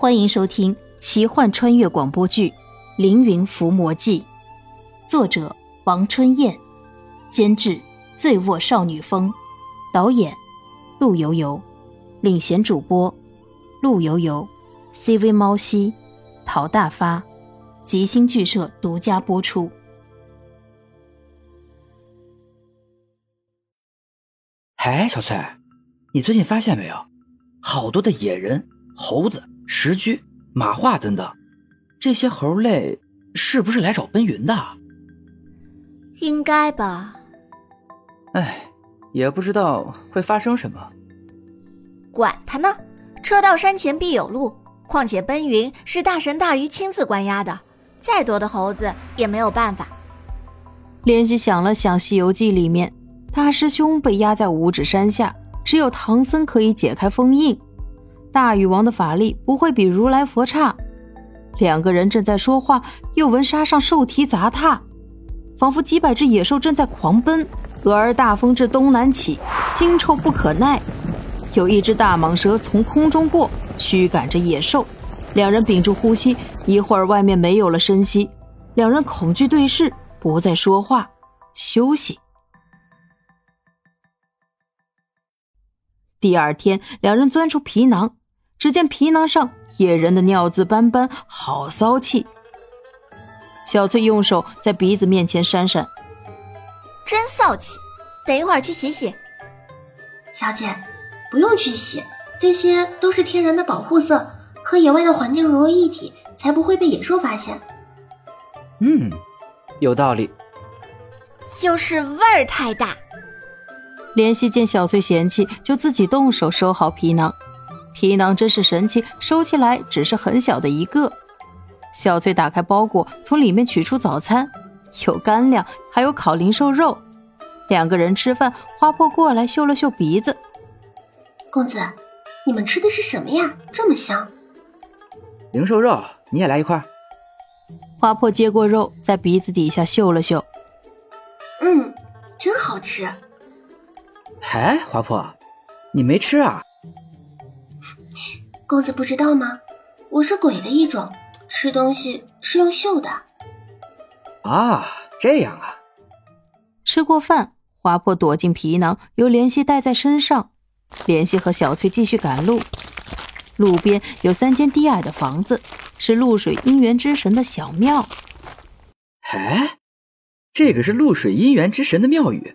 欢迎收听奇幻穿越广播剧《凌云伏魔记》，作者王春燕，监制醉卧少女风，导演陆游游，领衔主播陆游游，CV 猫西，陶大发，吉星剧社独家播出。哎，小翠，你最近发现没有，好多的野人、猴子。石居、马化等等，这些猴类是不是来找奔云的？应该吧。哎，也不知道会发生什么。管他呢，车到山前必有路。况且奔云是大神大鱼亲自关押的，再多的猴子也没有办法。莲希想了想，《西游记》里面大师兄被压在五指山下，只有唐僧可以解开封印。大禹王的法力不会比如来佛差。两个人正在说话，又闻沙上兽蹄杂踏，仿佛几百只野兽正在狂奔。俄而大风至东南起，腥臭不可耐。有一只大蟒蛇从空中过，驱赶着野兽。两人屏住呼吸，一会儿外面没有了声息，两人恐惧对视，不再说话，休息。第二天，两人钻出皮囊。只见皮囊上野人的尿渍斑斑，好骚气。小翠用手在鼻子面前扇扇，真骚气。等一会儿去洗洗。小姐，不用去洗，这些都是天然的保护色，和野外的环境融为一体，才不会被野兽发现。嗯，有道理。就是味儿太大。怜惜见小翠嫌弃，就自己动手收好皮囊。皮囊真是神奇，收起来只是很小的一个。小翠打开包裹，从里面取出早餐，有干粮，还有烤灵兽肉。两个人吃饭，花破过来嗅了嗅鼻子。公子，你们吃的是什么呀？这么香！灵兽肉，你也来一块。花破接过肉，在鼻子底下嗅了嗅。嗯，真好吃。哎，花破，你没吃啊？公子不知道吗？我是鬼的一种，吃东西是用嗅的。啊，这样啊。吃过饭，花破躲进皮囊，由莲溪带在身上。莲溪和小翠继续赶路。路边有三间低矮的房子，是露水姻缘之神的小庙。哎，这个是露水姻缘之神的庙宇，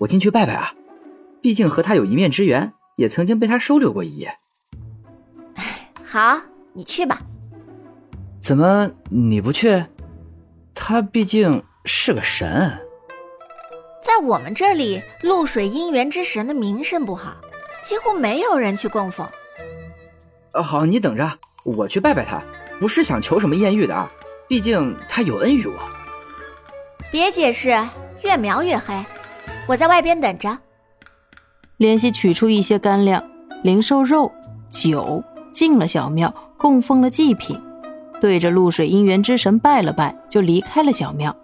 我进去拜拜啊！毕竟和他有一面之缘，也曾经被他收留过一夜。好，你去吧。怎么你不去？他毕竟是个神，在我们这里，露水姻缘之神的名声不好，几乎没有人去供奉。呃，好，你等着，我去拜拜他。不是想求什么艳遇的啊，毕竟他有恩于我。别解释，越描越黑。我在外边等着。联系取出一些干粮、灵兽肉、酒。进了小庙，供奉了祭品，对着露水姻缘之神拜了拜，就离开了小庙。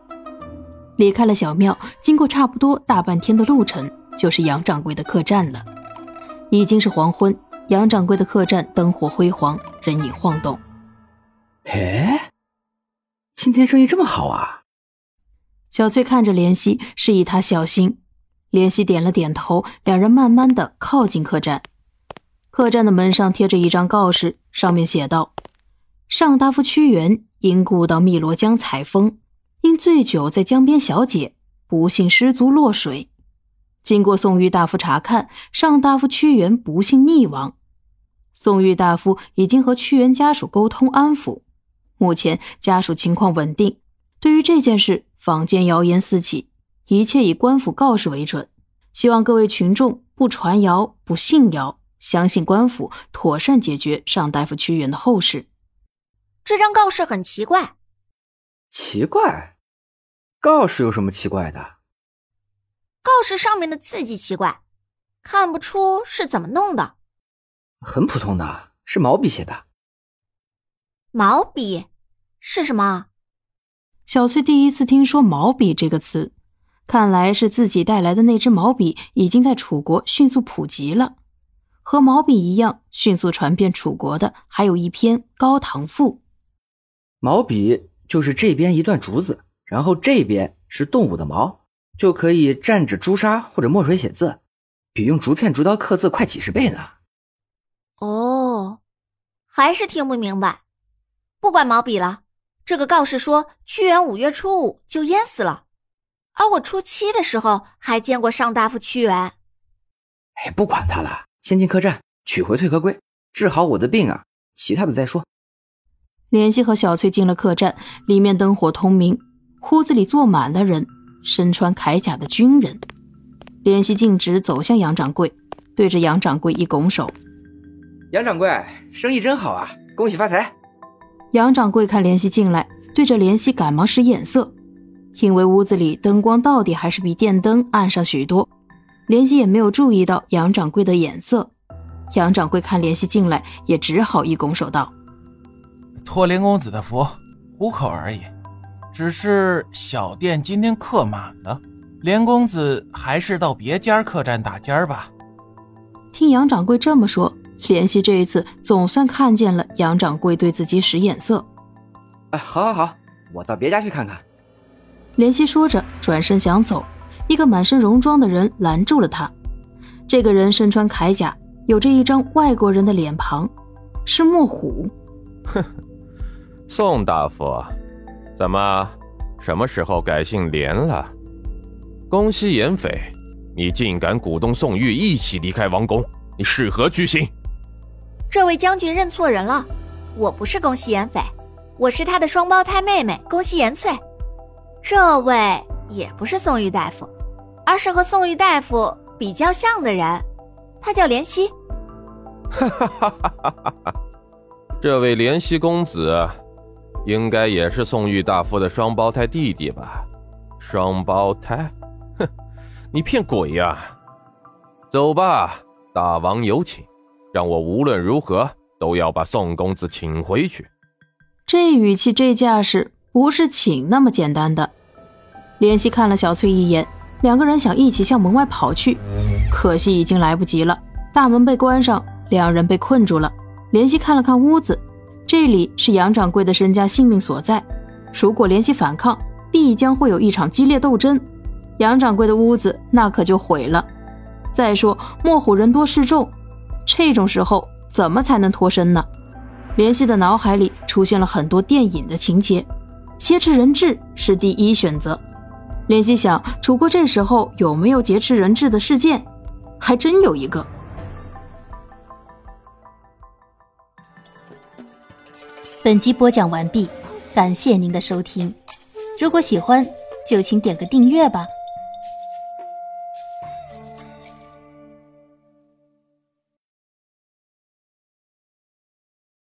离开了小庙，经过差不多大半天的路程，就是杨掌柜的客栈了。已经是黄昏，杨掌柜的客栈灯火辉煌，人影晃动。哎，今天生意这么好啊！小翠看着莲溪，示意他小心。莲溪点了点头，两人慢慢的靠近客栈。客栈的门上贴着一张告示，上面写道：“上大夫屈原因故到汨罗江采风，因醉酒在江边小解，不幸失足落水。经过宋玉大夫查看，上大夫屈原不幸溺亡。宋玉大夫已经和屈原家属沟通安抚，目前家属情况稳定。对于这件事，坊间谣言四起，一切以官府告示为准。希望各位群众不传谣，不信谣。”相信官府妥善解决尚大夫屈原的后事。这张告示很奇怪。奇怪？告示有什么奇怪的？告示上面的字迹奇怪，看不出是怎么弄的。很普通的，是毛笔写的。毛笔是什么？小翠第一次听说“毛笔”这个词，看来是自己带来的那支毛笔已经在楚国迅速普及了。和毛笔一样迅速传遍楚国的，还有一篇《高唐赋》。毛笔就是这边一段竹子，然后这边是动物的毛，就可以蘸着朱砂或者墨水写字，比用竹片、竹刀刻字快几十倍呢。哦，还是听不明白。不管毛笔了，这个告示说屈原五月初五就淹死了，而我初七的时候还见过上大夫屈原。哎，不管他了。先进客栈取回退壳龟，治好我的病啊！其他的再说。莲希和小翠进了客栈，里面灯火通明，屋子里坐满了人，身穿铠甲的军人。莲希径直走向杨掌柜，对着杨掌柜一拱手：“杨掌柜，生意真好啊，恭喜发财！”杨掌柜看莲希进来，对着莲希赶忙使眼色，因为屋子里灯光到底还是比电灯暗上许多。莲希也没有注意到杨掌柜的眼色，杨掌柜看莲希进来，也只好一拱手道：“托林公子的福，糊口而已。只是小店今天客满了，莲公子还是到别家客栈打尖吧。”听杨掌柜这么说，莲希这一次总算看见了杨掌柜对自己使眼色。哎，好，好，好，我到别家去看看。莲希说着，转身想走。一个满身戎装的人拦住了他。这个人身穿铠甲，有着一张外国人的脸庞，是莫虎。哼，宋大夫，怎么，什么时候改姓连了？宫西严匪，你竟敢鼓动宋玉一起离开王宫，你是何居心？这位将军认错人了，我不是宫西严匪，我是他的双胞胎妹妹宫西严翠。这位也不是宋玉大夫。而是和宋玉大夫比较像的人，他叫莲溪。哈哈哈哈哈哈！这位莲溪公子，应该也是宋玉大夫的双胞胎弟弟吧？双胞胎？哼，你骗鬼呀！走吧，大王有请，让我无论如何都要把宋公子请回去。这语气，这架势，不是请那么简单的。莲溪看了小翠一眼。两个人想一起向门外跑去，可惜已经来不及了。大门被关上，两人被困住了。莲希看了看屋子，这里是杨掌柜的身家性命所在。如果莲希反抗，必将会有一场激烈斗争，杨掌柜的屋子那可就毁了。再说莫虎人多势众，这种时候怎么才能脱身呢？莲希的脑海里出现了很多电影的情节，挟持人质是第一选择。联系想，楚国这时候有没有劫持人质的事件？还真有一个。本集播讲完毕，感谢您的收听。如果喜欢，就请点个订阅吧。